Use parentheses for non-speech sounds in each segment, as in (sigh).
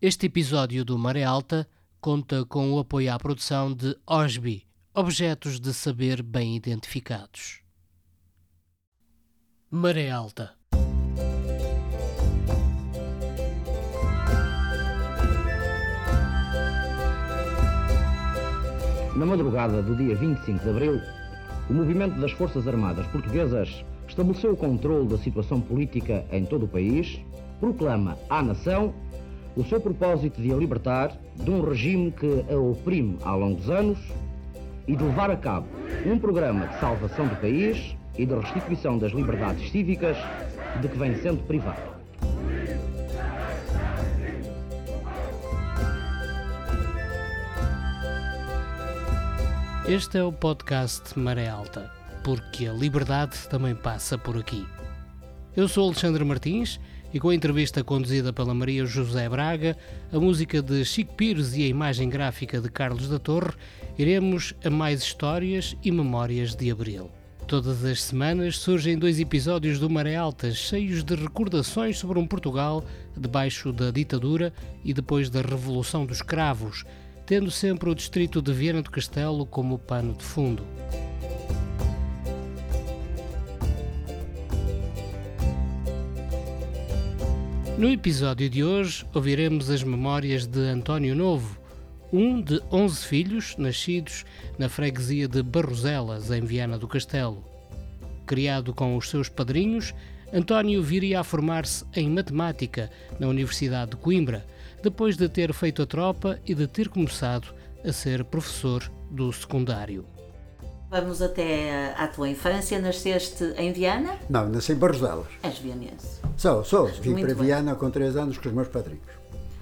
Este episódio do Maré Alta conta com o apoio à produção de OSBI, Objetos de Saber Bem Identificados. Maré Alta. Na madrugada do dia 25 de abril, o movimento das Forças Armadas Portuguesas estabeleceu o controle da situação política em todo o país, proclama à nação o seu propósito de a libertar de um regime que a oprime há longos anos e de levar a cabo um programa de salvação do país e de restituição das liberdades cívicas de que vem sendo privado. Este é o podcast Maré Alta, porque a liberdade também passa por aqui. Eu sou Alexandre Martins e com a entrevista conduzida pela Maria José Braga, a música de Chico Pires e a imagem gráfica de Carlos da Torre, iremos a mais histórias e memórias de Abril. Todas as semanas surgem dois episódios do Maré Alta cheios de recordações sobre um Portugal debaixo da ditadura e depois da Revolução dos Cravos, tendo sempre o distrito de Viana do Castelo como pano de fundo. No episódio de hoje ouviremos as memórias de António Novo, um de 11 filhos nascidos na freguesia de Barroselas, em Viana do Castelo. Criado com os seus padrinhos, António viria a formar-se em matemática na Universidade de Coimbra, depois de ter feito a tropa e de ter começado a ser professor do secundário. Vamos até à tua infância. Nasceste em Viana? Não, nasci em Barroselas. És vianense. Sou, sou. Vim Muito para bem. Viana com 3 anos com os meus padrinhos.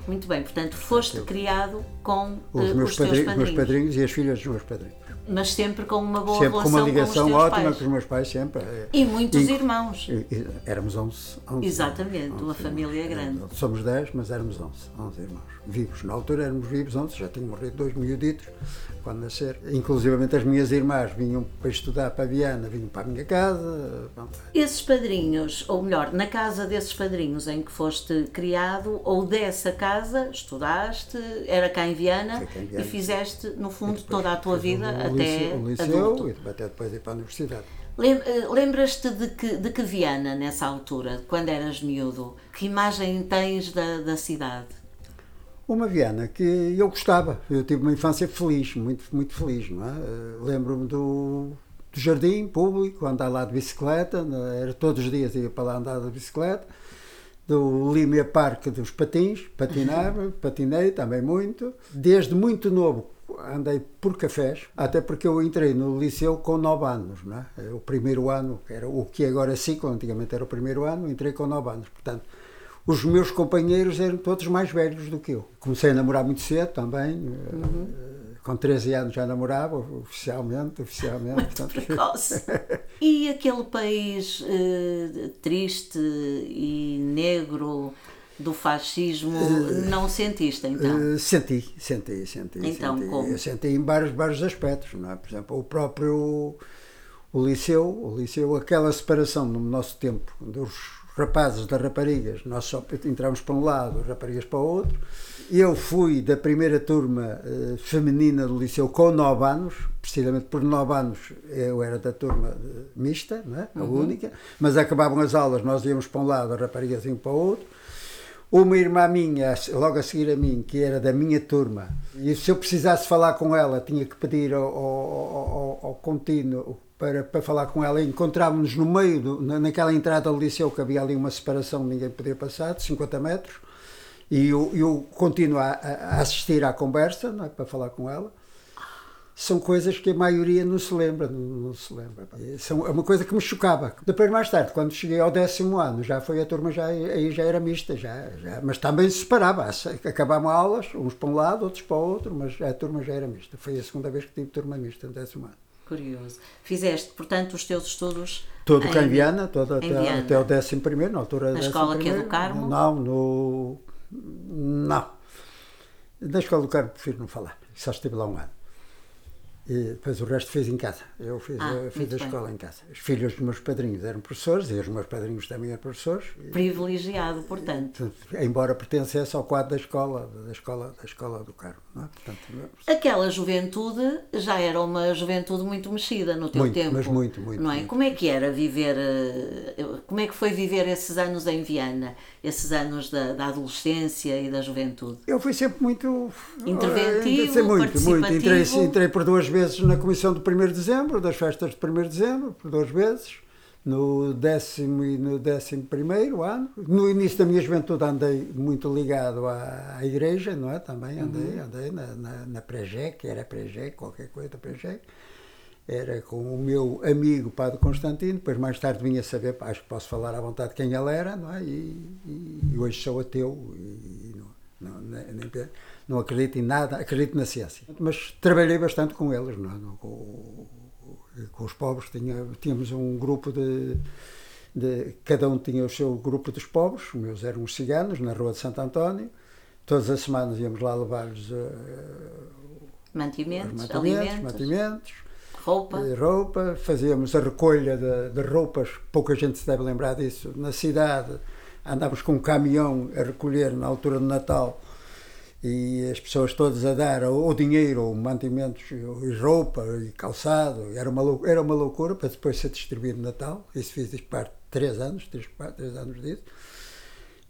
Muito bem, portanto, foste criado com Os, eh, meus, os teus padrinhos, padrinhos, meus padrinhos e as filhas dos meus padrinhos. mas sempre com uma boa sempre com relação uma ligação com ótima pais. com os meus pais, sempre. é. E muitos E- irmãos. e- e éramos 11. 11 Exatamente, 11 uma família irmãos. grande. Somos 10, mas éramos 11, 11 irmãos. Vivos. Na altura éramos vivos 11, já tinham morrido dois miuditos quando nascer. Inclusivamente as minhas irmãs vinham para estudar para Viana, vinham para a minha casa. Esses padrinhos, ou melhor, na casa desses padrinhos em que foste criado, ou dessa casa, estudaste, era cá em Viana, cá em Viana. e fizeste, no fundo, toda a tua vida o até o liceu adulto. e até depois ir para a universidade. Eh, Lembras-te de que, de que Viana, nessa altura, quando eras miúdo? Que imagem tens da, da cidade? Uma Viana que eu gostava. Eu tive uma infância feliz, muito, muito feliz, não é? Eh, Lembro-me do, do jardim público, andar lá de bicicleta, né? era todos os dias ia para lá andar de bicicleta. Do Límia Parque dos Patins, patinava, (laughs) patinei também muito. Desde muito novo andei por cafés, até porque eu entrei no liceu com 9 anos, não é? O primeiro ano, era o que agora é ciclo, antigamente era o primeiro ano, entrei com 9 anos. Portanto, os meus companheiros eram todos mais velhos do que eu. Comecei a namorar muito cedo também. eh, Com 13 anos já namorava, oficialmente, oficialmente. (laughs) portanto, Precoce. E aquele país eh, triste e negro do fascismo, não sentiste então? Eh, senti, senti, senti. Então, senti. como? Eu senti em vários, vários aspectos, não é? Por exemplo, o próprio o liceu, o liceu, aquela separação no nosso tempo dos rapazes das raparigas, nós só entramos para um lado, as raparigas para o outro. Eu fui da primeira turma eh, feminina do liceu com 9 anos, precisamente por 9 anos eu era da turma eh, mista, não é? a única, mas acabavam as aulas, nós íamos para um lado, as raparigas iam para o outro. Uma irmã minha, logo a seguir a mim, que era da minha turma, e se eu precisasse falar com ela, tinha que pedir ao, ao, ao- ao contínuo para, para falar com ela. Encontrávamos no meio, do, na- naquela entrada do liceu, que havia ali uma separação, ninguém podia passar, de 50 metros, e eu, eu continuo a, a assistir à conversa, é, para falar com ela. São coisas que a maioria não se lembra, não, não se lembra. São, é uma coisa que me chocava. Depois, mais tarde, quando cheguei ao décimo ano, já foi a turma, já, aí já era mista, já, já, mas também se separava. Acabavam aulas, uns para um lado, outros para o outro, mas a turma já era mista. Foi a segunda vez que tive turma mista, no décimo ano. Curioso. Fizeste, portanto, os teus estudos Todo cá em Viana, todo em até, Viana. até o décimo primeiro, na altura Na escola que é do primeiro. Carmo? Não, no... Não. Na escola do Carmo prefiro não falar, só estive lá um ano. E depois o resto fiz em casa. Eu fiz, Ah, eu fiz muito a bem. escola em casa. Os filhos dos meus padrinhos eram professores e os meus padrinhos também eram professores. Privilegiado, portanto. embora pertencesse ao quadro da escola, da escola, da escola do Carmo. Não é? Portanto, Aquela juventude já era uma juventude muito mexida no teu Muito, tempo. mas muito, muito, Não é? muito. Como é que era viver, eh, como é que foi viver esses anos em Viana? Esses anos da, da adolescência e da juventude? Eu fui sempre muito. Interventivo, eh, sempre muito, muito. Entrei, participativo. entrei por duas vezes na comissão do 1 de dezembro, das festas de 1 de dezembro, por duas vezes. No décimo e no décimo primeiro ano. No início da minha juventude andei muito ligado à, à igreja, não é? Também andei, Uhum. andei na, na, na Prejec, era Prejec, qualquer coisa, Prejec. Era com o meu amigo Padre Constantino, depois mais tarde vinha saber, acho que posso falar à vontade quem ele era, não é? E, e- e hoje sou ateu e não, não, nem- nem- não acredito em nada, acredito na ciência. Mas trabalhei bastante com eles, não é? Com, com os pobres, tinha, tínhamos um grupo de, de. Cada um tinha o seu grupo dos pobres, os meus eram os ciganos, na Rua de Santo António. Todas as semanas íamos lá levar-lhes eh, os Mantimentos, mantimentos, alimentos, mantimentos roupa. eh, roupa, fazíamos a recolha de, de roupas, pouca gente se deve lembrar disso, na cidade, andávamos com um caminhão a recolher na altura de Natal e as pessoas todas a dar ou, ou dinheiro, ou mantimentos, e roupa, e calçado, era uma, lou- era uma loucura para depois ser distribuído no Natal, isso fiz parte de três anos, três, quatro, três anos disso.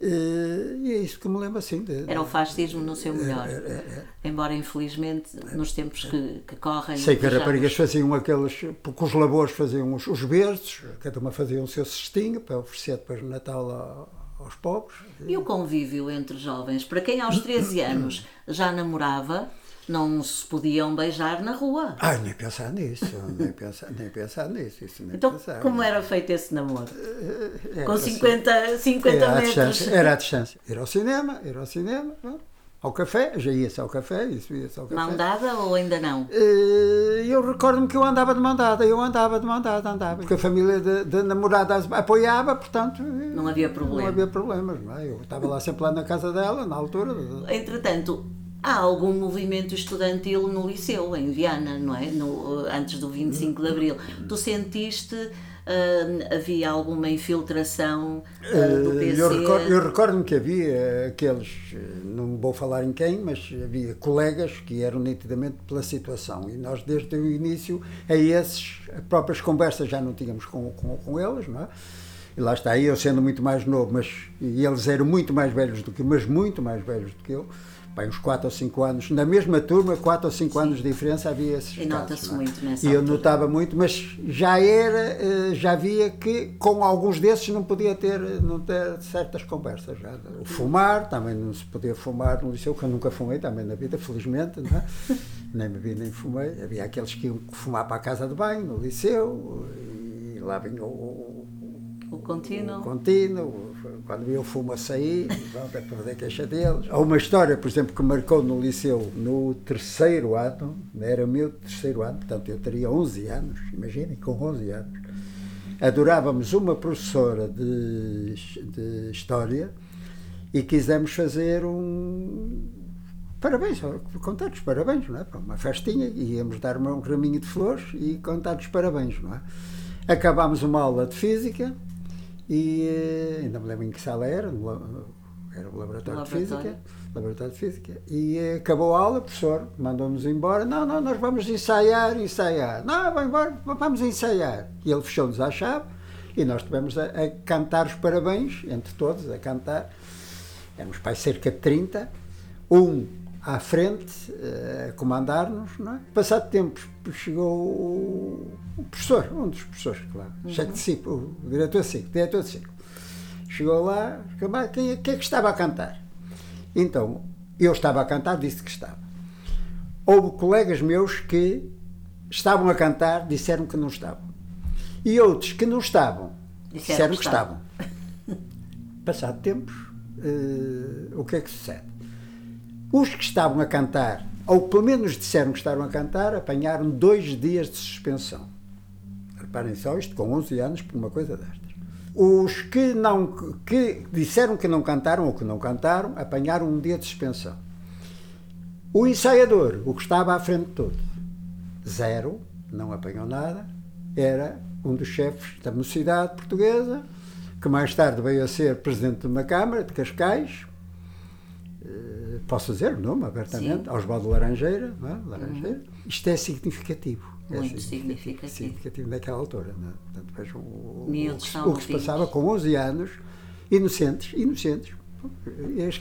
E, é isso que me lembro assim. de- Era o fascismo no seu melhor. é, é. Embora, infelizmente, nos tempos que, que correm. Sei que as raparigas faziam aqueles, porque os labores faziam os, os berços, cada uma fazia o seu cestinho para oferecer depois no Natal a- aos pobres. E o convívio entre jovens? Para quem aos 13 anos já namorava, não se podiam beijar na rua. Ai, nem pensar nisso, nem pensar, nem pensar nisso. Isso nem Então, pensar. como era feito esse namoro? Era Com assim. 50, 50 Era à metros. distância, era à distância. Ir ao cinema, ir ao cinema, não? Ao café, já ia-se ao café, isso ia-se ao café. Mão dada ou ainda não? Eh, Eu recordo-me que eu andava de mandada, eu andava de mandada, andava. Porque a família de, de namoradas apoiava, portanto. Não havia problema. Não havia problemas, não é? Eu estava lá sempre lá na casa dela, na altura. Entretanto, há algum movimento estudantil no liceu, em Viana, não é? No, antes do 25 de Abril. Tu sentiste, ah, havia alguma infiltração ah, do PC? Eu recordo- eu recordo-me que havia aqueles, eh, não vou falar em quem, mas havia colegas que eram nitidamente pela situação. E nós, desde o início, a esses, as próprias conversas já não tínhamos com, com, com eles, não é? E lá está, eu sendo muito mais novo, mas e eles eram muito mais velhos do que eu, mas muito mais velhos do que eu. Bem, uns 4 ou 5 anos, na mesma turma, 4 ou 5 anos de diferença havia esses E nota-se é? muito nessa E eu altura. notava muito, mas já era, eh, já via que com alguns desses não podia ter, não ter certas conversas. Já. O fumar, também não se podia fumar no liceu, que eu nunca fumei também na vida, felizmente, não é? (laughs) nem me vi nem fumei. Havia aqueles que iam fumar para a casa de banho, no liceu, e lá vinha o, O contínuo? o contínuo, quando eu fumo a sair, pronto, é fazer queixa deles. Há uma história, por exemplo, que marcou no liceu no terceiro ano, era o meu terceiro ano, portanto eu teria 11 anos, imaginem, com 11 anos. Adorávamos uma professora de, de História e quisemos fazer um parabéns, contar-lhes parabéns, não é? Uma festinha, íamos dar um raminho de flores e contar-lhes parabéns, não é? Acabámos uma aula de Física e eh, ainda me lembro em que sala era, era o laboratório, de. Física, laboratório de Física, e eh, acabou a aula, o professor mandou-nos embora, não, não, nós vamos ensaiar, ensaiar, não, vamos embora, vamos ensaiar, e ele fechou-nos à chave, e nós tivemos a, a cantar os parabéns, entre todos, a cantar, éramos aí cerca de 30, um à frente, eh, a comandar-nos, não é? Passado tempo chegou o, professor, um dos professores, claro, chefe de ciclo, o diretor de ciclo, diretor de ciclo. Chegou lá, "Mas quem, é- quem é que estava a cantar? Então, eu estava a cantar, disse que estava. Houve colegas meus que estavam a cantar, disseram que não estavam. E outros que não estavam, disseram, que que estavam. Passado tempos, eh, o que é que sucede? Os que estavam a cantar, ou pelo menos disseram que estavam a cantar, apanharam dois dias de suspensão. Reparem só isto, com 11 anos, por uma coisa destas. Os que, não, que disseram que não cantaram ou que não cantaram, apanharam um dia de suspensão. O ensaiador, o que estava à frente de todos, zero, não apanhou nada, era um dos chefes da mocidade portuguesa, que mais tarde veio a ser presidente de uma Câmara de Cascais, posso dizer o nome abertamente, Osvaldo Laranjeira, é? Laranjeira. Uhum. Isto é significativo. É Muito significativo. significativo naquela altura. Não é? Portanto, vejam o, o, o, que se passava com 11 anos, inocentes, inocentes.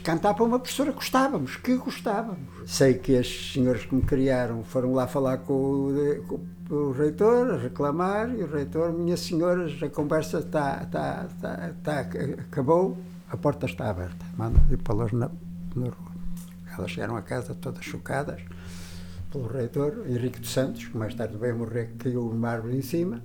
Cantar para uma professora gostávamos, que gostávamos. Sei que as senhoras que me criaram foram lá falar com o, com o reitor, a reclamar, e o reitor, minhas senhoras, a conversa está, está, está, está acabou, a porta está aberta. Manda ir para las na, na rua. Elas chegaram a casa todas chocadas pelo reitor, Henrique dos Santos, que mais tarde veio morrer, caiu o mármore em cima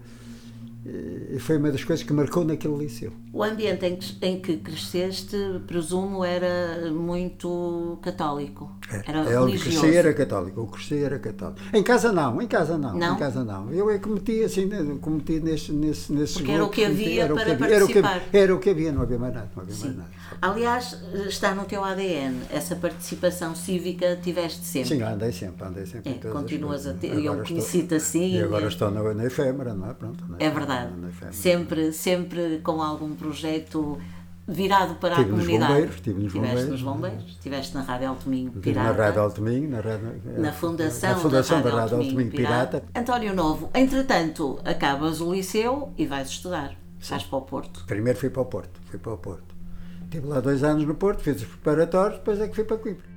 e foi uma das coisas que marcou naquele liceu. O ambiente em que, em que cresceste, presumo, era muito católico. Era, era religioso. cresci era católico, o cresci era católico. Em casa não, em casa não, não? em casa não. Eu é que meti assim, né, cometi nesse, nesse, nesse Porque era o que havia era para havia, participar. Era o, que, era o que havia, não havia mais nada. Não havia mais nada. Aliás, está no teu ADN, essa participação cívica tiveste sempre. Sim, andei sempre, andei sempre. É, continuas a ter, eu conheci-te assim. E agora estou na, na efêmera, não é? Pronto, na, é verdade. sempre, sempre com algum projeto virado para tive a comunidade. Nos bombeiros, estive nos bombeiros. nos bombeiros, estiveste na Rádio Alto Pirata. Na Rádio Alto na, rádio, na fundação, na fundação da, da Rádio Alto Pirata. Pirata. António Novo, entretanto, acabas o liceu e vais estudar. Sim. Vais para o Porto. Primeiro fui para o Porto, fui para o Porto. Estive lá dois anos no Porto, fiz os preparatórios, depois é que fui para Coimbra.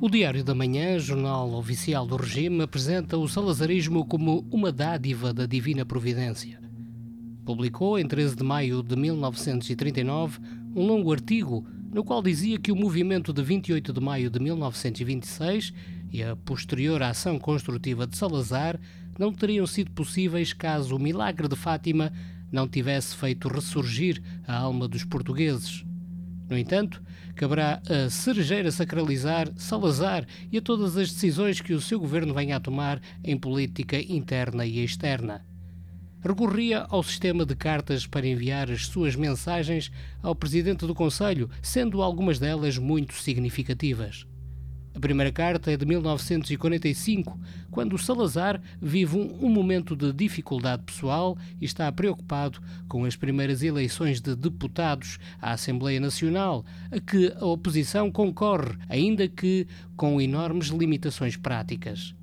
O Diário da Manhã, jornal oficial do regime, apresenta o salazarismo como uma dádiva da divina providência. Publicou, em 13 de maio de 1939, um longo artigo no qual dizia que o movimento de 28 de maio de 1926 e a posterior ação construtiva de Salazar não teriam sido possíveis caso o milagre de Fátima não tivesse feito ressurgir a alma dos portugueses. No entanto, caberá a cerejeira sacralizar Salazar e a todas as decisões que o seu governo venha a tomar em política interna e externa. Recorria ao sistema de cartas para enviar as suas mensagens ao presidente do Conselho, sendo algumas delas muito significativas. A primeira carta é de 1945, quando Salazar vive um, um, momento de dificuldade pessoal e está preocupado com as primeiras eleições de deputados à Assembleia Nacional, a que a oposição concorre, ainda que com enormes limitações práticas.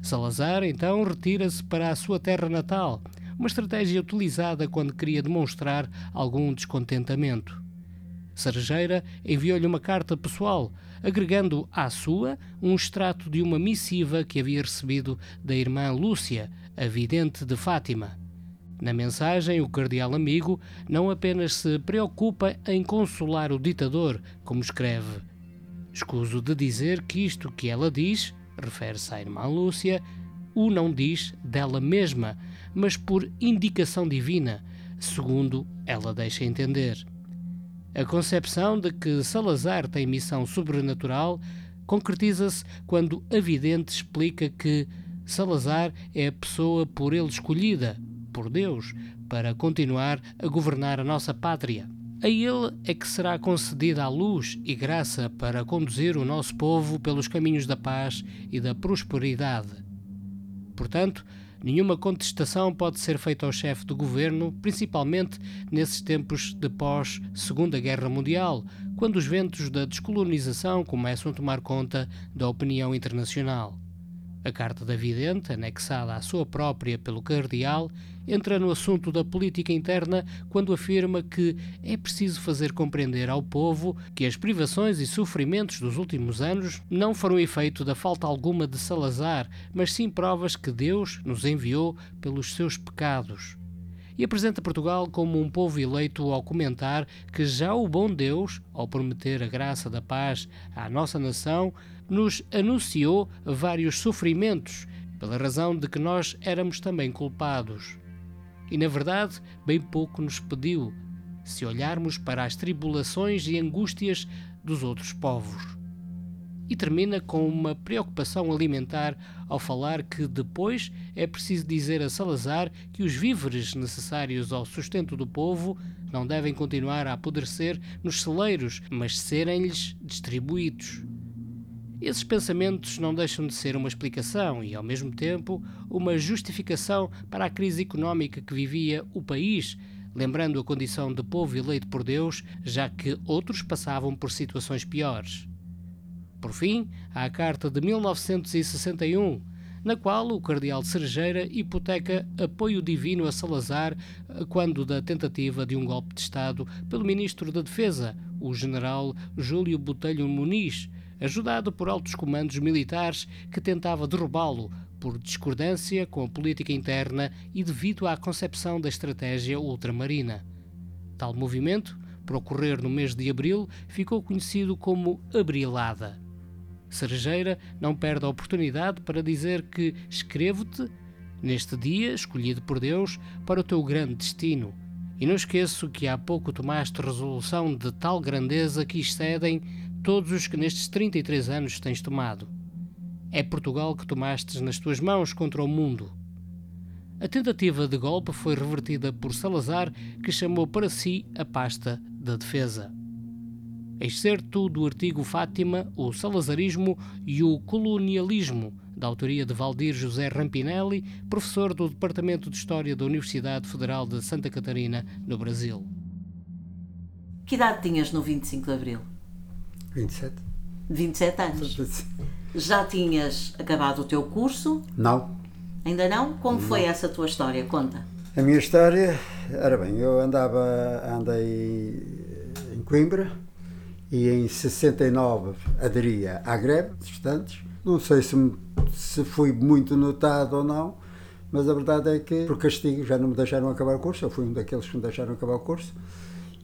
Salazar então retira-se para a sua terra natal, uma estratégia utilizada quando queria demonstrar algum descontentamento. Cerejeira enviou-lhe uma carta pessoal agregando à sua um extrato de uma missiva que havia recebido da irmã Lúcia, a vidente de Fátima. Na mensagem, o cardeal amigo não apenas se preocupa em consolar o ditador, como escreve. Escuso de dizer que isto que ela diz, refere-se à irmã Lúcia, o não diz dela mesma, mas por indicação divina, segundo ela deixa entender. A concepção de que Salazar tem missão sobrenatural concretiza-se quando a vidente explica que Salazar é a pessoa por ele escolhida, por Deus, para continuar a governar a nossa pátria. A ele é que será concedida a luz e graça para conduzir o nosso povo pelos caminhos da paz e da prosperidade. Portanto, Nenhuma contestação pode ser feita ao chefe do governo, principalmente nesses tempos de pós-Segunda Guerra Mundial, quando os ventos da descolonização começam a tomar conta da opinião internacional. A carta da vidente, anexada à sua própria pelo cardeal, entra no assunto da política interna quando afirma que é preciso fazer compreender ao povo que as privações e sofrimentos dos últimos anos não foram efeito da falta alguma de Salazar, mas sim provas que Deus nos enviou pelos seus pecados e apresenta Portugal como um povo eleito ao comentar que já o bom Deus, ao prometer a graça da paz à nossa nação, nos anunciou vários sofrimentos, pela razão de que nós éramos também culpados. E na verdade, bem pouco nos pediu, se olharmos para as tribulações e angústias dos outros povos e termina com uma preocupação alimentar ao falar que depois é preciso dizer a Salazar que os víveres necessários ao sustento do povo não devem continuar a apodrecer nos celeiros, mas serem-lhes distribuídos. Esses pensamentos não deixam de ser uma explicação e, ao mesmo tempo, uma justificação para a crise económica que vivia o país, lembrando a condição de povo eleito por Deus, já que outros passavam por situações piores. Por fim, há a Carta de 1961, na qual o cardeal de Cerejeira hipoteca apoio divino a Salazar quando da tentativa de um golpe de Estado pelo ministro da Defesa, o general Júlio Botelho Muniz, ajudado por altos comandos militares que tentava derrubá-lo por discordância com a política interna e devido à concepção da estratégia ultramarina. Tal movimento, por ocorrer no mês de abril, ficou conhecido como Abrilada. Cerejeira não perde a oportunidade para dizer que escrevo-te neste dia escolhido por Deus para o teu grande destino. E não esqueço que há pouco tomaste resolução de tal grandeza que excedem todos os que nestes 33 anos tens tomado. É Portugal que tomastes nas tuas mãos contra o mundo. A tentativa de golpe foi revertida por Salazar, que chamou para si a pasta da defesa. Excerto do artigo Fátima, o Salazarismo e o Colonialismo, da autoria de Valdir José Rampinelli, professor do Departamento de História da Universidade Federal de Santa Catarina, no Brasil. Que idade tinhas no 25 de Abril? 27. 27 anos. Já tinhas acabado o teu curso? Não. Ainda não? Como não. foi essa tua história? Conta. A minha história, era bem, eu andava, andei em Coimbra e em 69 aderia à greve de estudantes. Não sei se, se fui muito notado ou não, mas a verdade é que, por castigo, já não me deixaram acabar o curso. Eu fui um daqueles que me deixaram acabar o curso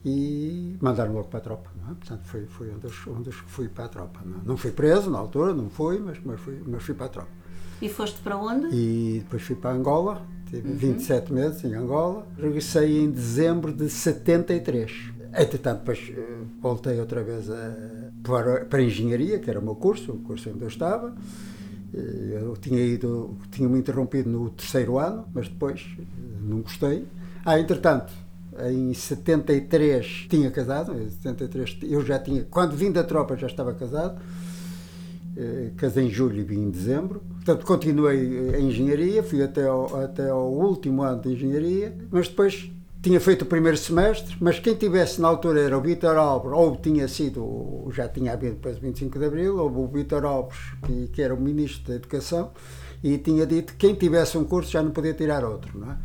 e mandaram logo para a tropa. É? Portanto, foi, foi dos, um dos que fui para a tropa. Não, é? não fui preso na altura, não fui, mas, mas, fui, mas fui para a tropa. E foste para onde? E depois fui para Angola, tive uhum. 27 meses em Angola. Regressei em dezembro de 73. Entretanto, depois eh, voltei outra vez a, para, para a engenharia, que era o meu curso, o curso onde eu estava. Eh, eu tinha ido, tinha-me interrompido no terceiro ano, mas depois eh, não gostei. Ah, entretanto, em 73 tinha casado, em 73 eu já tinha, quando vim da tropa já estava casado, eh, casei em julho e vim em dezembro. Portanto, continuei a engenharia, fui até ao, até ao último ano de engenharia, mas depois tinha feito o primeiro semestre, mas quem tivesse na altura era o Vitor Alves, ou tinha sido, já tinha havido depois 25 de Abril, ou o Vitor Alves, que, que era o Ministro da Educação, e tinha dito que quem tivesse um curso já não podia tirar outro, não é?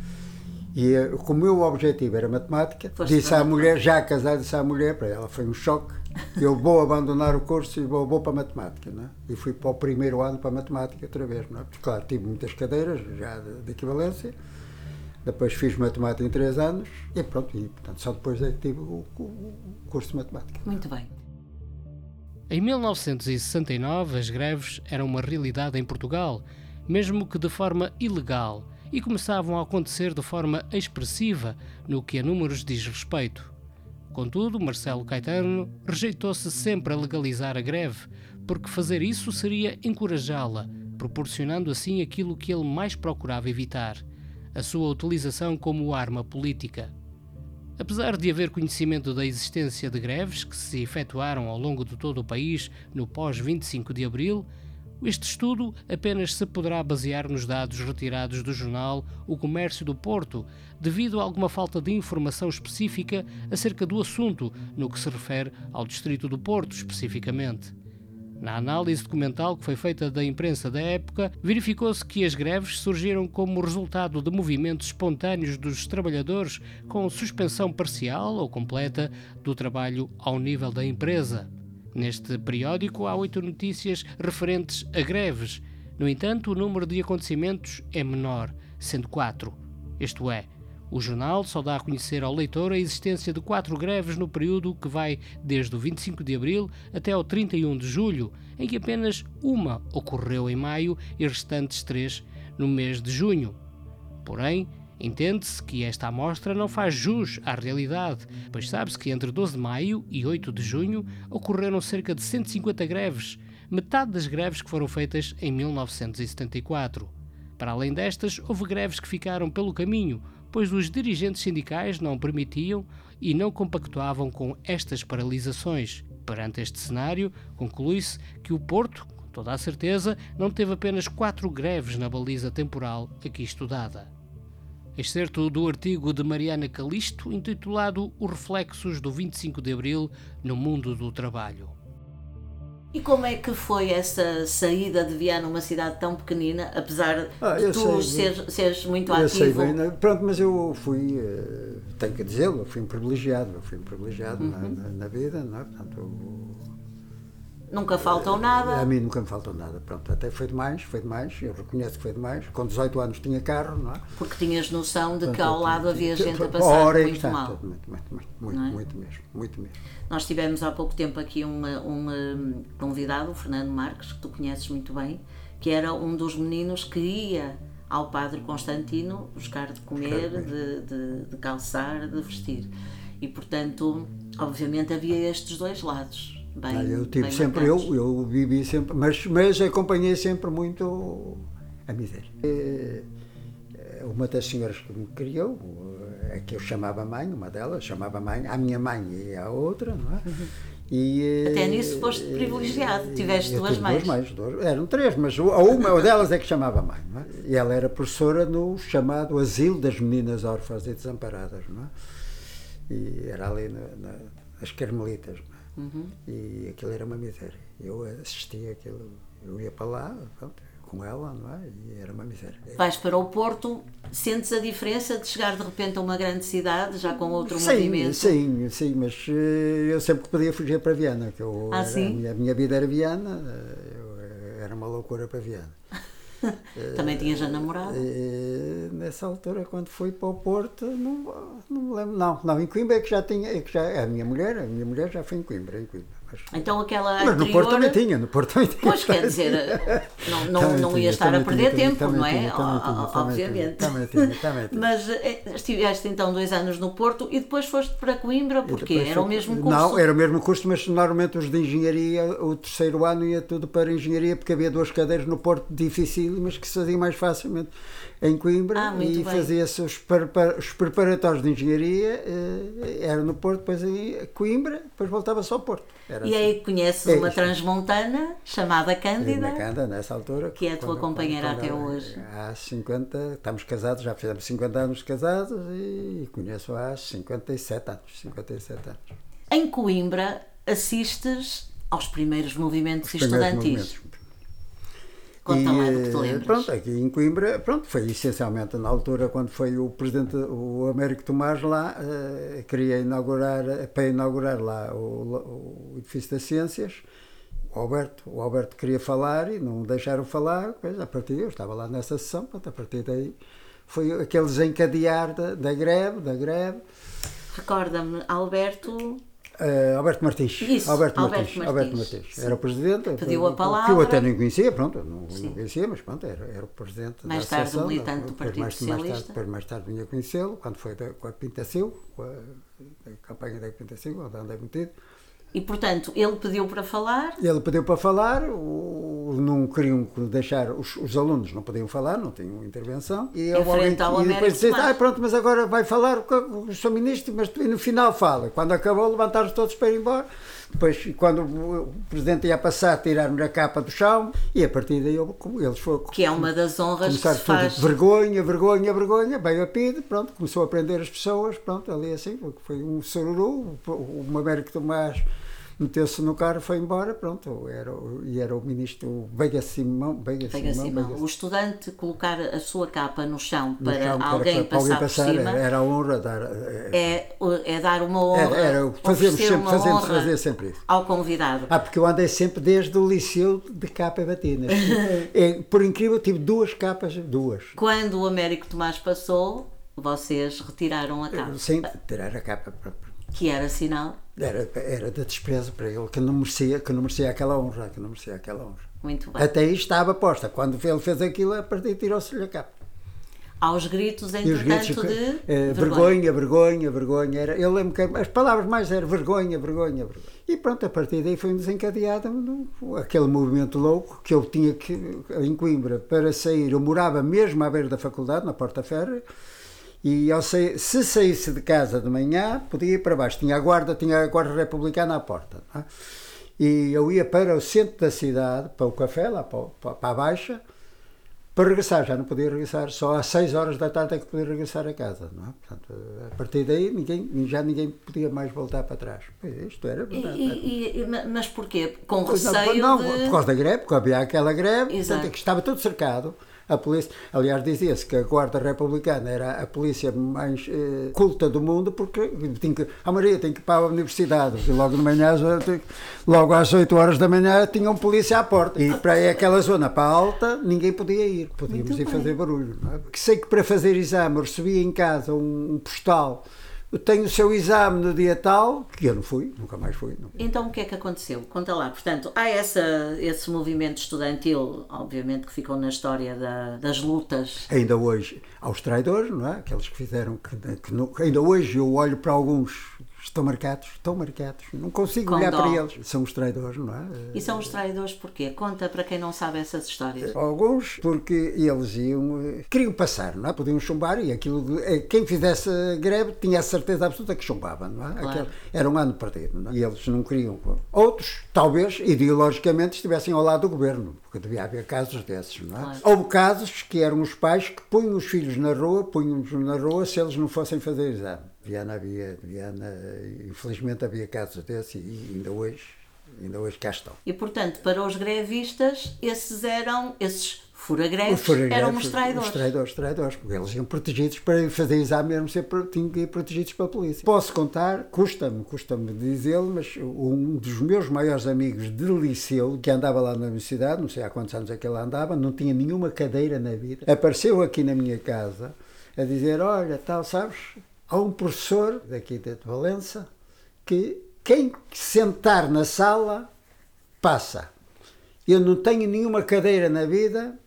E eh, como o meu objetivo era matemática, Foste disse à mulher, já casada, disse à mulher, para ela foi um choque, que eu vou abandonar o curso e vou, vou para a matemática. Não é? E fui para o primeiro ano para a matemática outra vez. Não é? Porque, claro, tive muitas cadeiras já de, de equivalência, depois fiz matemática em três anos e pronto, e portanto só depois é que tive o, o, o curso de matemática. Muito bem. Em 1969, as greves eram uma realidade em Portugal, mesmo que de forma ilegal e começavam a acontecer de forma expressiva no que a números diz respeito. Contudo, Marcelo Caetano rejeitou-se sempre a legalizar a greve, porque fazer isso seria encorajá-la, proporcionando assim aquilo que ele mais procurava evitar: a sua utilização como arma política. Apesar de haver conhecimento da existência de greves que se efetuaram ao longo de todo o país no pós-25 de abril, este estudo apenas se poderá basear nos dados retirados do jornal O Comércio do Porto, devido a alguma falta de informação específica acerca do assunto no que se refere ao Distrito do Porto especificamente. Na análise documental que foi feita da imprensa da época, verificou-se que as greves surgiram como resultado de movimentos espontâneos dos trabalhadores com suspensão parcial ou completa do trabalho ao nível da empresa. Neste periódico há oito notícias referentes a greves. No entanto, o número de acontecimentos é menor, sendo quatro. Isto é, o jornal só dá a conhecer ao leitor a existência de quatro greves no período que vai desde o 25 de abril até ao 31 de julho, em que apenas uma ocorreu em maio e restantes três no mês de junho. Porém, Entende-se que esta amostra não faz jus à realidade, pois sabe-se que entre 12 de maio e 8 de junho ocorreram cerca de 150 greves, metade das greves que foram feitas em 1974. Para além destas, houve greves que ficaram pelo caminho, pois os dirigentes sindicais não permitiam e não compactuavam com estas paralisações. Perante este cenário, conclui-se que o Porto, toda a certeza, não teve apenas quatro greves na baliza temporal aqui estudada. Excerto do artigo de Mariana Calisto intitulado Os reflexos do 25 de Abril no mundo do trabalho. E como é que foi essa saída de Viana, uma cidade tão pequenina, apesar Ah, de tu sei, seres, seres muito Eu sei ativo? bem, né? pronto, mas eu fui, eh, tenho que dizê-lo, eu fui um privilegiado, eu fui um privilegiado na, Uhum. na- na vida, não é? Portanto, eu- Nunca faltou a nada. mim nunca me faltou nada, pronto, até foi demais, foi demais, eu reconheço que foi demais, com 18 anos tinha carro, não é? Porque tinhas noção de que ao lado havia gente a a passar muito mal. Muito, muito, muito, é? muito mesmo, muito mesmo. Nós tivemos há pouco tempo aqui um convidado, o Fernando Marques, que tu conheces muito bem, que era um dos meninos que ia ao Padre Constantino buscar de comer, de, de, de calçar, de vestir. E portanto, obviamente havia estes dois lados. Bem, eu tive sempre, eu, eu vivi sempre, mas, mas acompanhei sempre muito a miséria. Eh, Uma das senhoras que me criou, eh, é que eu chamava mãe, uma delas chamava mãe, a minha mãe e a outra, não é? E, eh, Até nisso foste privilegiado, tiveste duas mães. mães, duas- eram três, mas a uma delas é que chamava mãe, não é? E ela era professora no chamado Asilo das Meninas Órfãs e Desamparadas, não é? E era ali na, na- nas Carmelitas, não é? Uhum. E aquilo era uma miséria. Eu assistia aquilo, eu ia para lá, pronto, com ela, não é? E era uma miséria. Vais para o Porto, sentes a diferença de chegar de repente a uma grande cidade, já com outro Sim, movimento? sim, sim, mas eh, eu sempre podia fugir para Viana, que eu, Ah, era- a, minha, a minha vida era Viana, eh, eu, era uma loucura para Viana. (laughs) (laughs) Também tinhas a namorada? E, nessa altura, quando fui para o Porto, não, não me lembro, não, não, em Coimbra é que já tinha, é que já, a minha mulher, a minha mulher já foi em Coimbra, em Coimbra. Mas, Então aquela mas no. Porto também tinha, no Porto também tinha. Pois quer dizer, (laughs) não, não, Também não tinha, ia estar a perder tinha, tempo, também não é? também Obviamente. também tinha, também (laughs) tinha. Mas eh, estiveste então dois anos no Porto e depois foste para Coimbra, porque era o mesmo curso. Não, era o mesmo curso, mas normalmente os de engenharia, o terceiro ano ia tudo para engenharia, porque havia duas cadeiras no Porto dificílimas que se faziam mais facilmente em Coimbra Ah, e bem. fazia-se os, prepara- os preparatórios de engenharia, eh, era no Porto, depois em Coimbra, depois voltava-se ao Porto. Era E assim. aí conheces É uma isto. transmontana chamada Cândida. Canda, nessa altura. Que é a tua quando- companheira quando até ela- hoje. Há 50, estamos casados, já fizemos 50 anos casados e conheço há 57 anos. 57 anos. Em Coimbra assistes aos primeiros movimentos Os primeiros estudantis. movimentos. Conta lá do que te lembras. Pronto, aqui em Coimbra, pronto, foi essencialmente na altura quando foi o presidente, o Américo Tomás lá, eh, queria inaugurar, para inaugurar lá o, o edifício das ciências, o Alberto, o Alberto queria falar e não deixaram falar, pois, a partir, eu estava lá nessa sessão, pronto, a partir daí foi aquele desencadear da, da greve, da greve, Recorda-me, Alberto Eh, Alberto Martins. Isso, Alberto, Alberto Martins. Martins. Alberto Martins. Era o presidente. Pediu a Que palavra. eu até nem conhecia, pronto, não, não conhecia, mas pronto, era, era o presidente Mais da tarde, associação, militante do depois Partido mais, mais tarde, Socialista. depois mais tarde vinha conhecê-lo, quando foi da, com a Pinta Silva, com a, a campanha da Pinta Silva, onde andei metido. E portanto, ele pediu para falar, Ele pediu para falar, o, não queriam deixar, os, os alunos não podiam falar, não tinham intervenção. E, houve alguém e depois disse, ah, pronto, mas agora vai falar o, o Sr. Ministro, mas e no final fala. Quando acabou, levantaram todos para ir embora. Depois, quando o, Presidente ia passar, tiraram-lhe a capa do chão e a partir daí eles foram. que é uma das honras que se tudo, faz. vergonha, vergonha, vergonha, veio a PIDE, pronto, começou a prender as pessoas, pronto, ali assim, foi um sururu, o, o Américo Tomás meteu-se no carro, foi embora, pronto, era, e era o ministro Veiga Simão, Veiga Simão, Simão. O estudante colocar a sua capa no chão no para chão, que era alguém para alguém passar por cima era, a honra dar, eh, é, é dar uma honra, era, era, fazemos sempre, fazemos honra fazer sempre isso. ao convidado. Ah, porque eu andei sempre desde o liceu de capa e batina. (laughs) É, por incrível, tive duas capas, duas. Quando o Américo Tomás passou, vocês retiraram a capa, Sim, tirar a capa para, que era sinal. Era, era de desprezo para ele, que não merecia, que não merecia aquela honra, que não merecia aquela honra. Muito bem. Até aí estava posta. Quando ele fez aquilo, a partir tirou-se-lhe a capa. Aos gritos, E os gritos, entretanto, de eh, vergonha. vergonha, vergonha, vergonha. Era, eu lembro que as palavras mais eram vergonha, vergonha, vergonha. E pronto, a partir daí foi desencadeado aquele movimento louco que eu tinha que, em Coimbra, para sair. Eu morava mesmo à beira da faculdade, na Porta Ferro, e ao sair, se saísse de casa de manhã, podia ir para baixo. Tinha a guarda, tinha a guarda republicana à porta. é? E eu ia para o centro da cidade, para o café, lá para, para a Baixa, para regressar. Já não podia regressar, só às 6 horas da tarde é que podia regressar a casa. Não é? Portanto, a partir daí ninguém, já ninguém podia mais voltar para trás. Isto era verdade. E, e, mas porquê? Com receio não, não, de... por causa da greve, porque havia aquela greve, portanto, que estava tudo cercado. A polícia, aliás, dizia-se que a Guarda Republicana era a polícia mais eh, culta do mundo porque tinha que, a Maria tem que ir para a universidade e logo de manhã, logo às 8 horas da manhã, tinha um polícia à porta. E para aquela zona, para a alta, ninguém podia ir, podíamos Muito ir bem. fazer barulho. É? Sei que para fazer exame recebia em casa um, um postal tenho o seu exame no dia tal, que eu não fui, nunca mais fui. Então o que é que aconteceu? Conta lá. Portanto, há essa, esse movimento estudantil, obviamente que ficou na história da, das lutas. Ainda hoje, aos traidores, não é? Aqueles que fizeram, que, que ainda hoje eu olho para alguns estão marcados, estão marcados. Não consigo Com olhar dó. para eles. São os traidores, não é? E são os traidores porquê? Conta para quem não sabe essas histórias. Alguns porque eles iam, eh, queriam passar, não é? Podiam chumbar e aquilo, eh, quem fizesse greve tinha a certeza absoluta que chumbava, não é? Claro. Era um ano perdido, não é? E eles não queriam. Outros, talvez, ideologicamente, estivessem ao lado do governo, porque devia haver casos desses, não é? Claro. Houve casos que eram os pais que punham os filhos na rua, punham-nos na rua se eles não fossem fazer exame. Viana havia, Viana, infelizmente havia casos desses e ainda hoje, ainda hoje cá estão. E portanto, para os grevistas, esses eram, esses furagreves, fura eram os traidores. Os traidores, traidores, porque eles iam protegidos para fazer exame mesmo ser tinham que ir protegidos pela polícia. Posso contar, custa-me, custa-me dizê-lo, mas um dos meus maiores amigos de liceu, que andava lá na universidade, não sei há quantos anos é que ele andava, não tinha nenhuma cadeira na vida, apareceu aqui na minha casa a dizer, olha, tal, sabes, há um professor daqui de Valença que quem sentar na sala passa. Eu não tenho nenhuma cadeira na vida,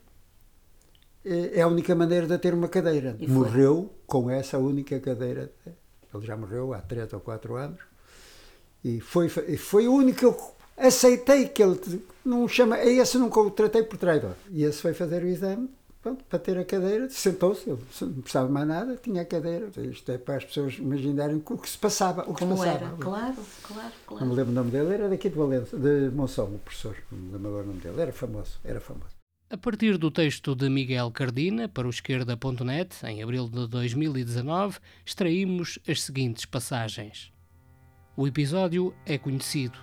é a única maneira de ter uma cadeira. Morreu com essa única cadeira. Ele já morreu há três ou quatro anos. E foi, foi o único que eu aceitei que ele não chama. Esse nunca o tratei por traidor. E esse foi fazer o exame pronto, para ter a cadeira, sentou-se, ele não precisava mais nada, tinha a cadeira. Isto é para as pessoas imaginarem o que se passava. O que Como se passava. era, claro, claro, claro. Não me lembro o nome dele, era daqui de Valência, de Monção, o professor, não me lembro agora o nome dele, era famoso, era famoso. A partir do texto de Miguel Cardina, para o esquerda.net, em abril de 2019, extraímos as seguintes passagens. O episódio é conhecido.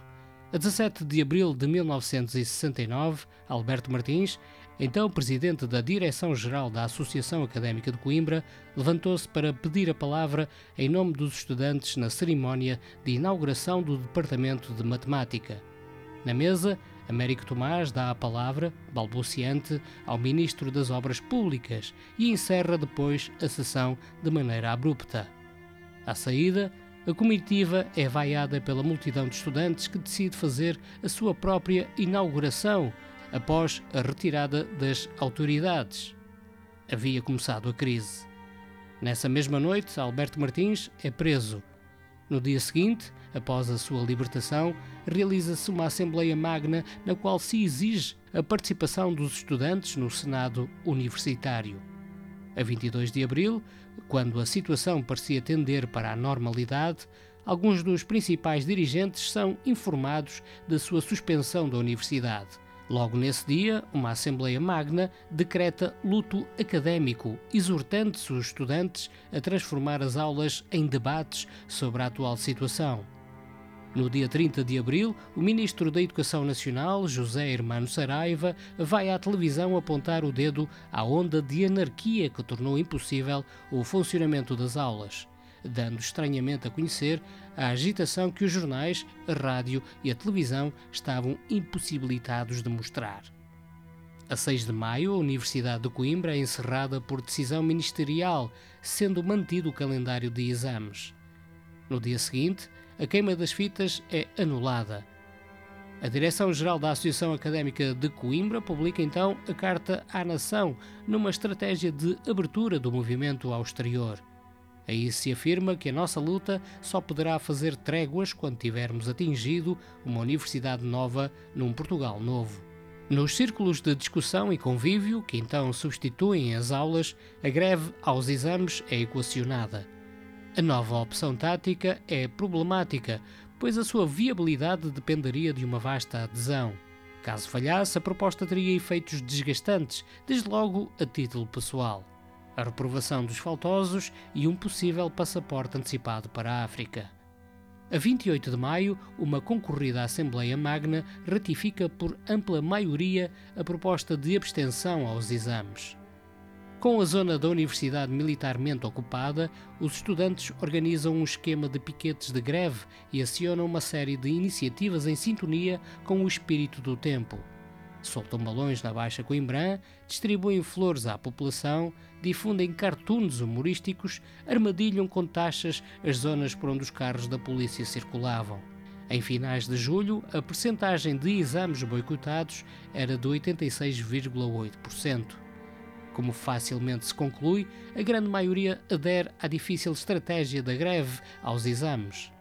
A 17 de abril de 1969, Alberto Martins então, o presidente da Direção-Geral da Associação Académica de Coimbra levantou-se para pedir a palavra em nome dos estudantes na cerimónia de inauguração do Departamento de Matemática. Na mesa, Américo Tomás dá a palavra, balbuciante, ao Ministro das Obras Públicas e encerra depois a sessão de maneira abrupta. À saída, a comitiva é vaiada pela multidão de estudantes que decide fazer a sua própria inauguração após a retirada das autoridades. Havia começado a crise. Nessa mesma noite, Alberto Martins é preso. No dia seguinte, após a sua libertação, realiza-se uma Assembleia Magna na qual se exige a participação dos estudantes no Senado Universitário. A 22 de abril, quando a situação parecia tender para a normalidade, alguns dos principais dirigentes são informados da sua suspensão da universidade. Logo nesse dia, uma Assembleia Magna decreta luto académico, exortando-se os estudantes a transformar as aulas em debates sobre a atual situação. No dia 30 de abril, o Ministro da Educação Nacional, José Hermano Saraiva, vai à televisão apontar o dedo à onda de anarquia que tornou impossível o funcionamento das aulas dando estranhamente a conhecer a agitação que os jornais, a rádio e a televisão estavam impossibilitados de mostrar. A 6 de maio, a Universidade de Coimbra é encerrada por decisão ministerial, sendo mantido o calendário de exames. No dia seguinte, a queima das fitas é anulada. A Direção-Geral da Associação Académica de Coimbra publica então a Carta à Nação, numa estratégia de abertura do movimento ao exterior. Aí se afirma que a nossa luta só poderá fazer tréguas quando tivermos atingido uma universidade nova num Portugal novo. Nos círculos de discussão e convívio, que então substituem as aulas, a greve aos exames é equacionada. A nova opção tática é problemática, pois a sua viabilidade dependeria de uma vasta adesão. Caso falhasse, a proposta teria efeitos desgastantes, desde logo a título pessoal. A reprovação dos faltosos e um possível passaporte antecipado para a África. A 28 de maio, uma concorrida Assembleia Magna ratifica por ampla maioria a proposta de abstenção aos exames. Com a zona da universidade militarmente ocupada, os estudantes organizam um esquema de piquetes de greve e acionam uma série de iniciativas em sintonia com o espírito do tempo. Soltam balões na Baixa Coimbrã, distribuem flores à população, difundem cartoons humorísticos, armadilham com taxas as zonas por onde os carros da polícia circulavam. Em finais de julho, a percentagem de exames boicotados era de 86,8%. Como facilmente se conclui, a grande maioria adere à difícil estratégia da greve aos exames.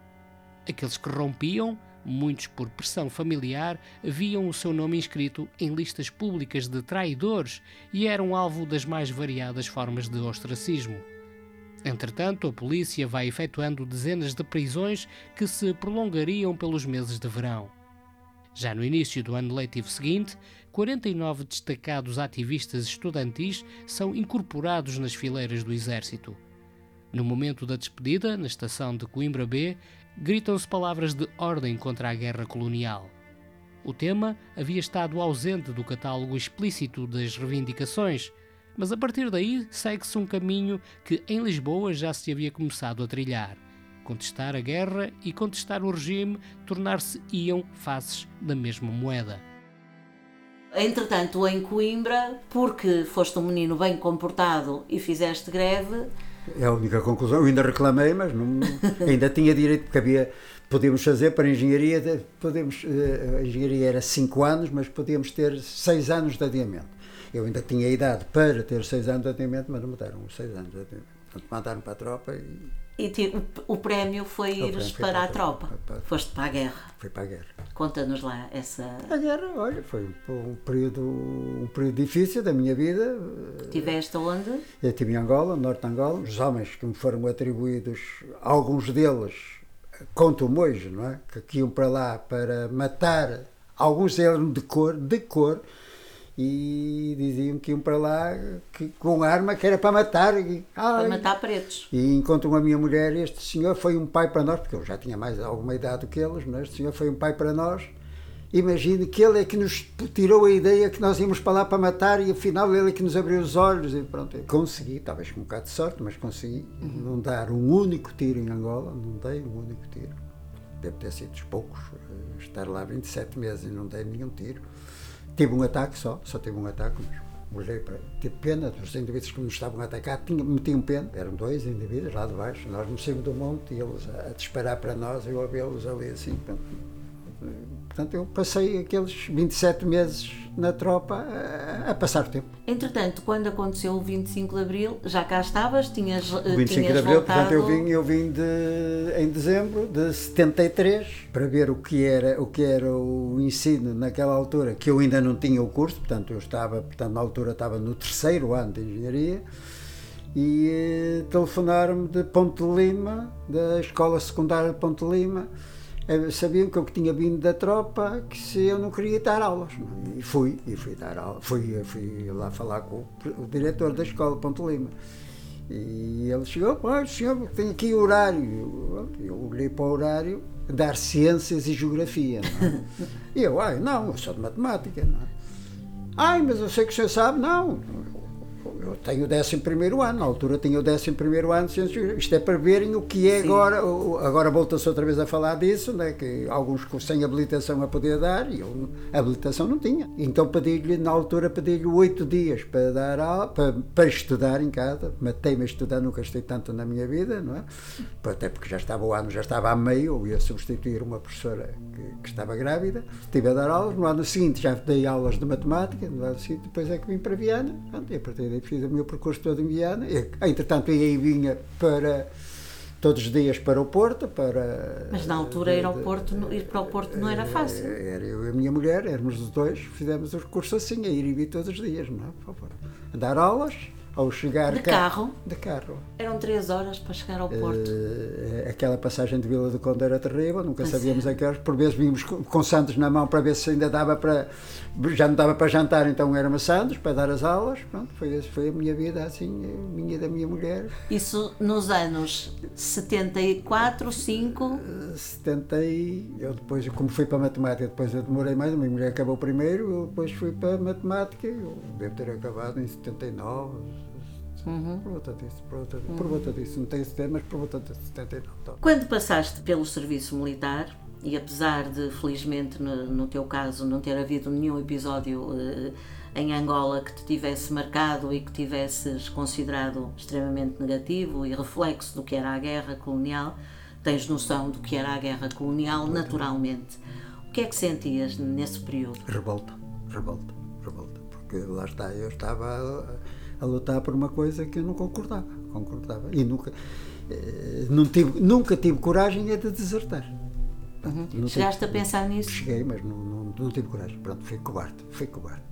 Aqueles que rompiam, muitos por pressão familiar, viam o seu nome inscrito em listas públicas de traidores e eram alvo das mais variadas formas de ostracismo. Entretanto, a polícia vai efetuando dezenas de prisões que se prolongariam pelos meses de verão. Já no início do ano letivo seguinte, 49 destacados ativistas estudantis são incorporados nas fileiras do Exército. No momento da despedida, na estação de Coimbra B, gritam-se palavras de ordem contra a guerra colonial. O tema havia estado ausente do catálogo explícito das reivindicações, mas a partir daí segue-se um caminho que em Lisboa já se havia começado a trilhar contestar a guerra e contestar o regime tornar-se-iam faces da mesma moeda. Entretanto, em Coimbra, porque foste um menino bem comportado e fizeste greve. É a única conclusão. Eu ainda reclamei, mas não, (laughs) ainda tinha direito, porque havia. Podíamos fazer para a engenharia, podemos, eh, a engenharia era 5 anos, mas podíamos ter 6 anos de adiamento. Eu ainda tinha idade para ter 6 anos de adiamento, mas não me deram 6 anos de adiamento. Portanto, mandaram para a tropa e e o, o, prémio foi o ires para, para, a tropa. Para, Foste para a guerra. Foi para a guerra. Conta-nos lá essa. A guerra, olha, foi um período, um período difícil da minha vida. Tiveste onde? Eu estive em Angola, norte de Angola. Os homens que me foram atribuídos, alguns deles, contam-me hoje, não é? Que iam para lá para matar, alguns eram de cor, de cor e diziam que iam para lá que, com arma que era para matar. E, para matar pretos. E encontram a minha mulher, este senhor foi um pai para nós, porque eu já tinha mais alguma idade do que eles, mas este senhor foi um pai para nós. Imagine que ele é que nos tirou a ideia que nós íamos para lá para matar e afinal ele é que nos abriu os olhos e pronto. Consegui, talvez com um bocado de sorte, mas consegui uhum. não dar um único tiro em Angola, não dei um único tiro. Deve ter sido dos poucos, eh, estar lá 27 meses e não dei nenhum tiro Tive um ataque só, só tive um ataque, mas olhei para. Tive pena dos indivíduos que nos estavam a atacar, tinha, metiam pena. Eram dois indivíduos lá de baixo, nós nos saímos do monte e eles a, a disparar para nós, eu a vê-los ali assim. Eu passei aqueles 27 meses na tropa a, a, passar o tempo. Entretanto, quando aconteceu o 25 de Abril, já cá estavas? Tinhas, o 25 tinhas de Abril, voltado... portanto, eu vim, eu vim de, em dezembro de 73 para ver o que, era, o que era o ensino naquela altura, que eu ainda não tinha o curso, portanto, eu estava, portanto, na altura estava no terceiro ano de Engenharia e eh, telefonaram-me de Ponte Lima, da Escola Secundária de Ponte Lima, sabiam que eu tinha vindo da tropa, que se eu não queria dar aulas. E fui, e fui dar aulas. Fui, fui lá falar com o, diretor da escola, Ponto Lima. E ele chegou, o senhor tem aqui horário. Eu olhei para o horário, dar ciências e geografia. É? (laughs) e eu, ai, não, eu sou de matemática. Não é? Ai, mas eu sei que o senhor sabe, não eu tenho o 11 ano, na altura tinha o 11 ano, isto é para verem o que é Sim. agora, agora volta-se outra vez a falar disso, né, que alguns sem habilitação a poder dar, e eu habilitação não tinha. Então pedi-lhe, na altura pedi-lhe oito dias para dar aula, para, para estudar em casa, matei-me a estudar, nunca estei tanto na minha vida, não é? Até porque já estava o ano, já estava a meio, eu ia substituir uma professora que, que estava grávida, estive a dar aulas, no ano seguinte já dei aulas de matemática, no ano seguinte depois é que vim para Viana, e a partir daí fiz o meu percurso todo em Viana. E, entretanto, ia e vinha para todos os dias para o Porto, para... Mas na altura ir, ao Porto, ir para o Porto não era fácil. Era eu e a minha mulher, éramos os dois, fizemos o recurso assim, a ir e vir todos os dias, não é? Para o Porto. A dar aulas, ao chegar De cá- carro? De carro. Eram três horas para chegar ao Porto. Eh, aquela passagem de Vila do Conde era terrível, nunca sabíamos é. a que horas. Por vezes vínhamos com, com Santos na mão para ver se ainda dava para. Já não dava para jantar, então éramos Santos para dar as aulas. Pronto, foi, foi a minha vida assim, a minha da minha mulher. Isso nos anos 74, 5. 70 e eu depois, como fui para a matemática, depois eu demorei mais, a minha mulher acabou primeiro, eu depois fui para a matemática, eu devo ter acabado em 79, por volta disso, por volta, por volta disso, não tenho certeza, mas por volta de 79. tá. Quando passaste pelo serviço militar, e apesar de, felizmente, no, no teu caso, não ter havido nenhum episódio eh, em Angola que te tivesse marcado e que tivesses considerado extremamente negativo e reflexo do que era a guerra colonial, tens noção do que era a guerra colonial naturalmente. O que é que sentias nesse período? Revolta, revolta, revolta, porque lá está, eu estava a, lutar por uma coisa que eu não concordava, concordava, e nunca, eh, não tive, nunca tive coragem é de desertar. Tive- Chegaste a pensar nisso? Cheguei, mas não, não, não tive coragem. Pronto, fui cobarde, fui cobarde.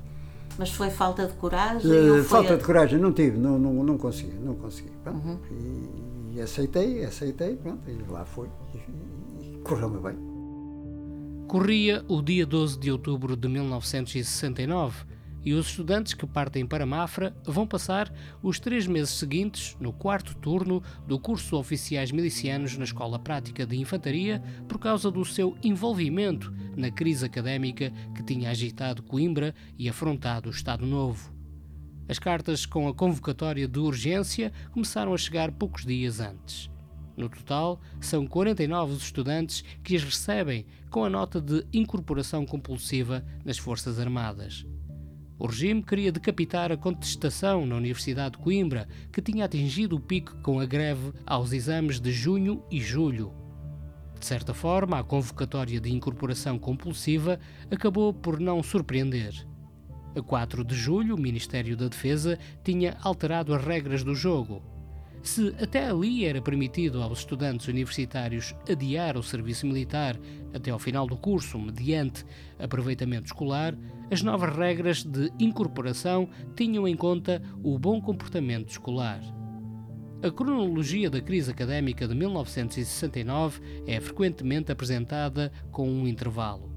Mas foi falta de coragem? Ou foi falta a- de coragem, não tive, não, não, não consegui, não consegui. Pronto. E, e aceitei, aceitei, pronto, e lá foi. E, e correu-me bem. Corria o dia 12 de outubro de 1969 e os estudantes que partem para Mafra vão passar os três meses seguintes no quarto turno do curso oficiais milicianos na Escola Prática de Infantaria por causa do seu envolvimento na crise académica que tinha agitado Coimbra e afrontado o Estado Novo. As cartas com a convocatória de urgência começaram a chegar poucos dias antes. No total, são 49 os estudantes que as recebem com a nota de incorporação compulsiva nas Forças Armadas. O regime queria decapitar a contestação na Universidade de Coimbra, que tinha atingido o pico com a greve aos exames de junho e julho. De certa forma, a convocatória de incorporação compulsiva acabou por não surpreender. A 4 de julho, o Ministério da Defesa tinha alterado as regras do jogo. Se até ali era permitido aos estudantes universitários adiar o serviço militar até ao final do curso, mediante aproveitamento escolar, as novas regras de incorporação tinham em conta o bom comportamento escolar. A cronologia da crise académica de 1969 é frequentemente apresentada com um intervalo.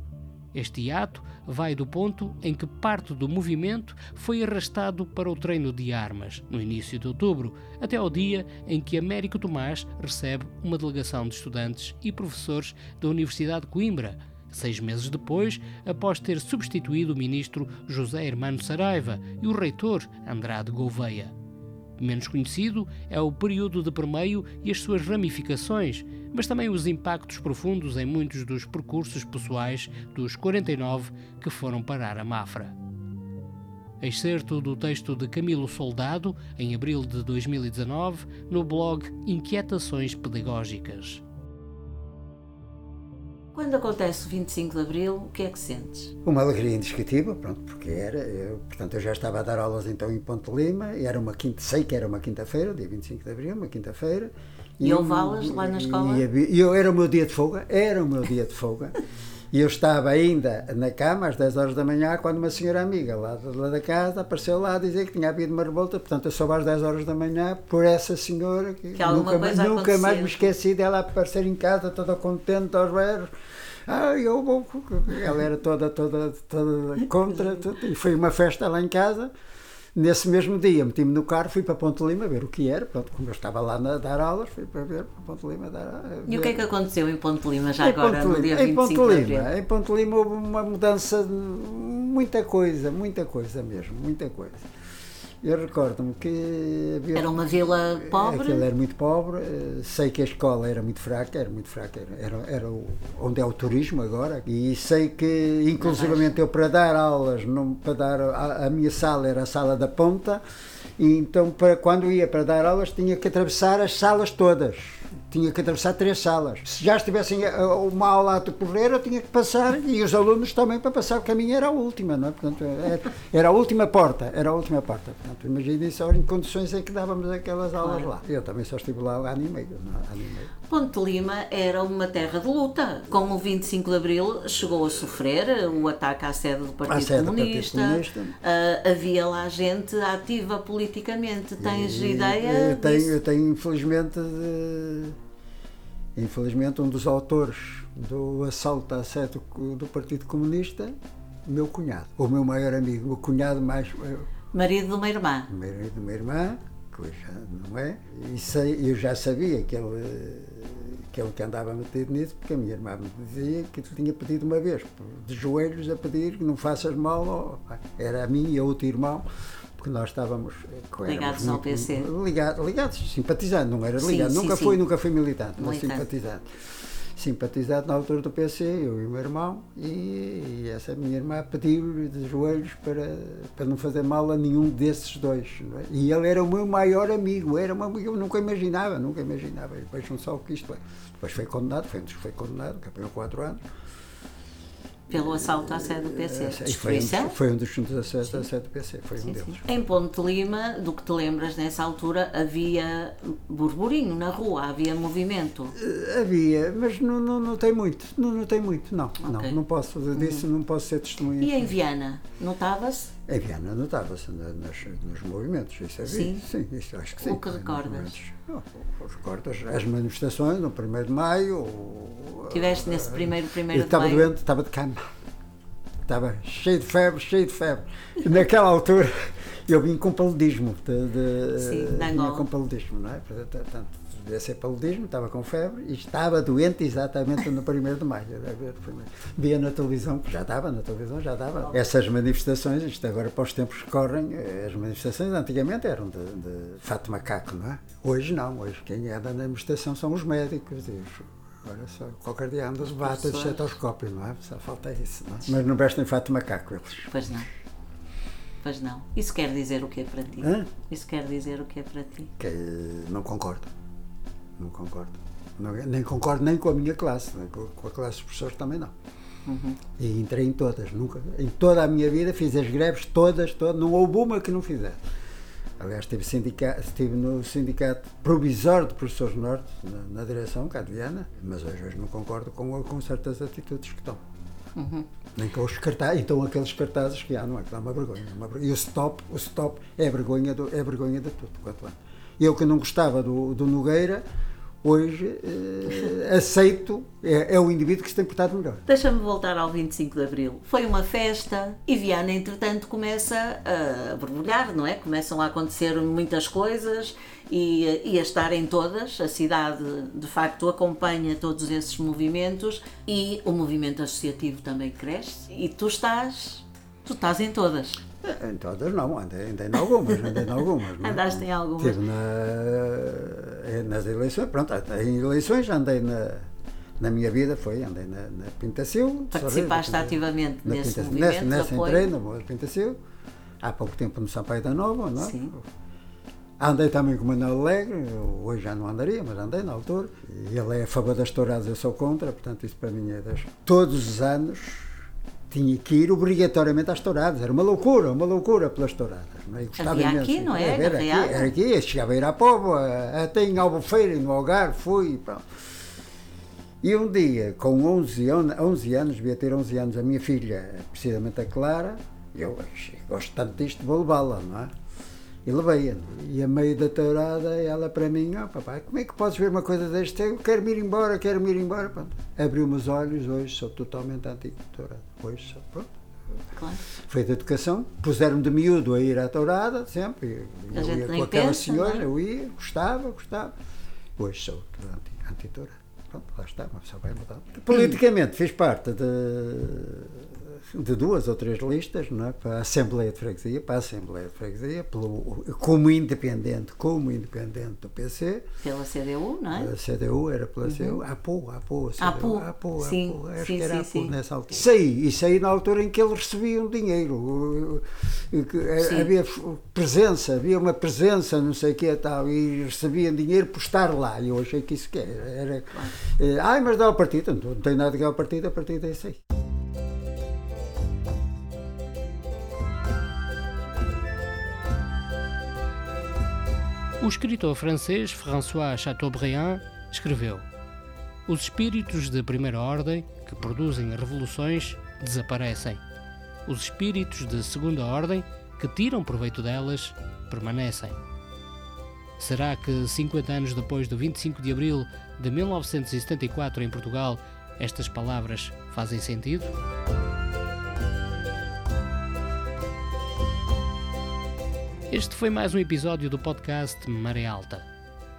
Este ato vai do ponto em que parte do movimento foi arrastado para o treino de armas, no início de outubro, até ao dia em que Américo Tomás recebe uma delegação de estudantes e professores da Universidade de Coimbra, seis meses depois, após ter substituído o ministro José Hermano Saraiva e o reitor Andrade Gouveia. Menos conhecido é o período de permeio e as suas ramificações, mas também os impactos profundos em muitos dos percursos pessoais dos 49 que foram parar a Mafra. Excerto do texto de Camilo Soldado, em abril de 2019, no blog Inquietações Pedagógicas. Quando acontece o 25 de Abril, o que é que sentes? Uma alegria indescritível, pronto, porque era, eu, portanto, eu já estava a dar aulas então em Ponte Lima, e era uma quinta, sei que era uma quinta-feira, dia 25 de Abril, uma quinta-feira. E houve aulas lá na escola? E, e eu, era o meu dia de folga, era o meu dia de folga, (laughs) e eu estava ainda na cama às 10 horas da manhã, quando uma senhora amiga lá, lá da casa apareceu lá a dizer que tinha havido uma revolta, portanto eu soube às 10 horas da manhã por essa senhora, que, Que nunca, mais- nunca mais me esqueci dela aparecer em casa toda contente aos berros. Ah, eu vou. Ela era toda, toda, toda contra, tudo, e foi uma festa lá em casa. Nesse mesmo dia, meti-me no carro, fui para Ponte Lima ver o que era. Pronto, como eu estava lá a dar aulas, fui para ver para Ponte Lima dar E o que é que aconteceu em Ponte Lima já em agora, Ponte no dia em 25 Ponte de Lima, Abril? Em Ponte Lima houve uma mudança, de muita coisa, muita coisa mesmo, muita coisa. Eu recordo-me que havia Era uma vila pobre? Aquilo era muito pobre, eh, sei que a escola era muito fraca, era muito fraca, era, era, era o- onde é o turismo agora, e sei que inclusivamente eu para dar aulas, não, para dar, a, a minha sala era a sala da ponta, e então para, quando ia para dar aulas tinha que atravessar as salas todas. Tinha que atravessar três salas. Se já estivessem a- uma aula a decorrer, eu tinha que passar, e os alunos também para passar, o caminho era a última, não é? Portanto, era, era a última porta, era a última porta. Portanto, imagine só em condições é que dávamos aquelas aulas Claro. lá. Eu também só estive lá ano e meio, é? ano e meio. Ponte Lima era uma terra de luta. Com o 25 de Abril chegou a sofrer o ataque à sede do Partido sede do Partido Comunista. Comunista. Ah, havia lá gente ativa politicamente. Tens E- ideia? Eu tenho, eu tenho infelizmente, de- infelizmente, um dos autores do assalto à sede do, do Partido Comunista, meu cunhado, o meu maior amigo, o cunhado mais. eh, Marido de uma irmã. marido de uma irmã, que já não é, e sei, eu já sabia que ele, que ele que andava metido nisso, porque a minha irmã me dizia que ele tinha pedido uma vez, de joelhos, a pedir que não faças mal, era a mim e a outro irmão, porque nós estávamos eh, Ligados ao PC. Ligados, ligados, simpatizantes, não era Sim, ligado, sim, nunca sim. fui, nunca fui militante, mas simpatizante. Simpatizante na altura do PC, eu e o meu irmão, e, e essa minha irmã pediu-lhe de joelhos para, para não fazer mal a nenhum desses dois. não é? E ele era o meu maior amigo, era uma, eu nunca imaginava, nunca imaginava. E vejam só o que isto é. Depois foi condenado, foi um dos que foi condenado, que apanhou 4 anos. Pelo assalto à sede do PC. E foi um, Destruição? dos- foi um dos dos acessos da sede do PC, foi um deles. Em Ponte Lima, do que te lembras nessa altura, havia burburinho na rua, havia movimento. Eh, Havia, mas não, não, não tem muito, não, não tem muito, não. Uhum. não, não posso, disso não posso ser testemunha. E em Viana, notava-se? Em Viana notava-se nas- nos movimentos, isso havia. Sim? Sim, isso acho que sim. O que Nos recordas? recordas as manifestações no 1 de Maio. Tiveste nesse primeiro, primeiro eu estava doente, estava de cama. Estava cheio de febre, cheio de febre. Naquela altura eu vim com paludismo. De, de, Sim, de vinha com paludismo, não é? Portanto, devia ser paludismo, estava com febre e estava doente exatamente no 1 de maio. Via na televisão, já estava, na televisão já estava. Essas manifestações, isto agora para os tempos que correm, eh, as manifestações antigamente eram de, de fato macaco, não é? Hoje não, hoje quem anda na manifestação são os médicos e os, Agora só, qualquer dia anda de bata de estetoscópio, não é? Só falta isso, não é? Mas não vestem fato macaco eles. Pois não. Pois não. Isso quer dizer o que é para ti? Hã? Isso quer dizer o que é para ti? Que não concordo. Não concordo. Não- nem concordo nem com a minha classe, nem com, com a classe dos professores também não. E entrei em todas, nunca, em toda a minha vida fiz as greves todas, todas, não houve uma que não fizesse. Aliás, estive, sindica, estive no sindicato provisório de professores norte, na, na direção, Viana, mas hoje, hoje não concordo com, com certas atitudes que estão. Nem com os cartazes, então aqueles cartazes que há, não é? Que dá uma vergonha. Uma vergonha. E o stop, o stop é vergonha, do, é vergonha de tudo, quanto antes. Eu que não gostava do, do Nogueira, hoje eh, aceito, é, é o indivíduo que se tem portado melhor. Deixa-me voltar ao 25 de Abril. Foi uma festa e Viana, entretanto, começa a borbulhar, não é? Começam a acontecer muitas coisas e, e a estar em todas. A cidade, de facto, acompanha todos esses movimentos e o movimento associativo também cresce. E tu estás, tu estás em todas. Eh, Em todas não, andei, andei em algumas, andei em algumas. é? Andaste em algumas. Estive na, eh, nas eleições, pronto, em eleições andei na, na minha vida, foi, andei na, na Pintacil. Participaste ativamente na nesse Pintacil. movimento nessa apoio. entrei na Pintacil, há pouco tempo no Sampaio da Nova, não é? Sim. Andei também com o Manuel Alegre, hoje já não andaria, mas andei na altura. Ele é a favor das touradas, eu sou contra, portanto isso para mim é das... Todos os anos tinha que ir obrigatoriamente às touradas, era uma loucura, uma loucura pelas touradas. Não é? Havia imenso. aqui, não é? Era aqui, era aqui, chegava a ir à Póvoa, até em Albufeira, no Algarve, fui, pronto. E um dia, com 11, on- 11 anos, devia ter 11 anos, a minha filha, precisamente a Clara, eu gosto tanto disto, vou levá-la, não é? E levei-a. E a meio da tourada, ela para mim, ó papai, como é que podes ver uma coisa deste? Eu quero ir embora, quero ir embora. Abriu-me os olhos, hoje sou totalmente anti-tourada. Sou, pronto. Claro. Foi de educação, puseram-me de miúdo a ir à tourada, sempre. Eu gente ia com aquelas pensa, senhoras, não é? eu ia, gostava, gostava. Hoje sou anti- anti-tourada. Pronto, lá está, uma pessoa vai mudar. Politicamente fiz parte de, de duas ou três listas não é? para a Assembleia de Freguesia, para a Assembleia de Freguesia, pelo, como independente, como independente do PC. Pela CDU, não é? A CDU era pela CDU, a APU, a APU, a CDU, a a sim, APU, acho sim, que era sim, a sim. nessa altura. Saí, e saí na altura em que eles recebiam dinheiro, eh, que, Sim. havia presença, havia uma presença, não sei o que tal, e recebiam dinheiro por estar lá, e eu achei que isso que era, era eh, ai, mas dá o partido, não, não tem nada a ver com o partido, a partido é isso aí. O escritor francês François Chateaubriand escreveu: Os espíritos de primeira ordem, que produzem revoluções, desaparecem. Os espíritos de segunda ordem, que tiram proveito delas, permanecem. Será que 50 anos depois do 25 de abril de 1974 em Portugal, estas palavras fazem sentido? Este foi mais um episódio do podcast Maré Alta.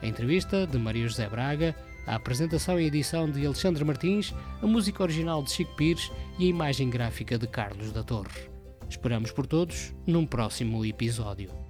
A entrevista de Maria José Braga, a apresentação e edição de Alexandre Martins, a música original de Chico Pires e a imagem gráfica de Carlos da Torre. Esperamos por todos num próximo episódio.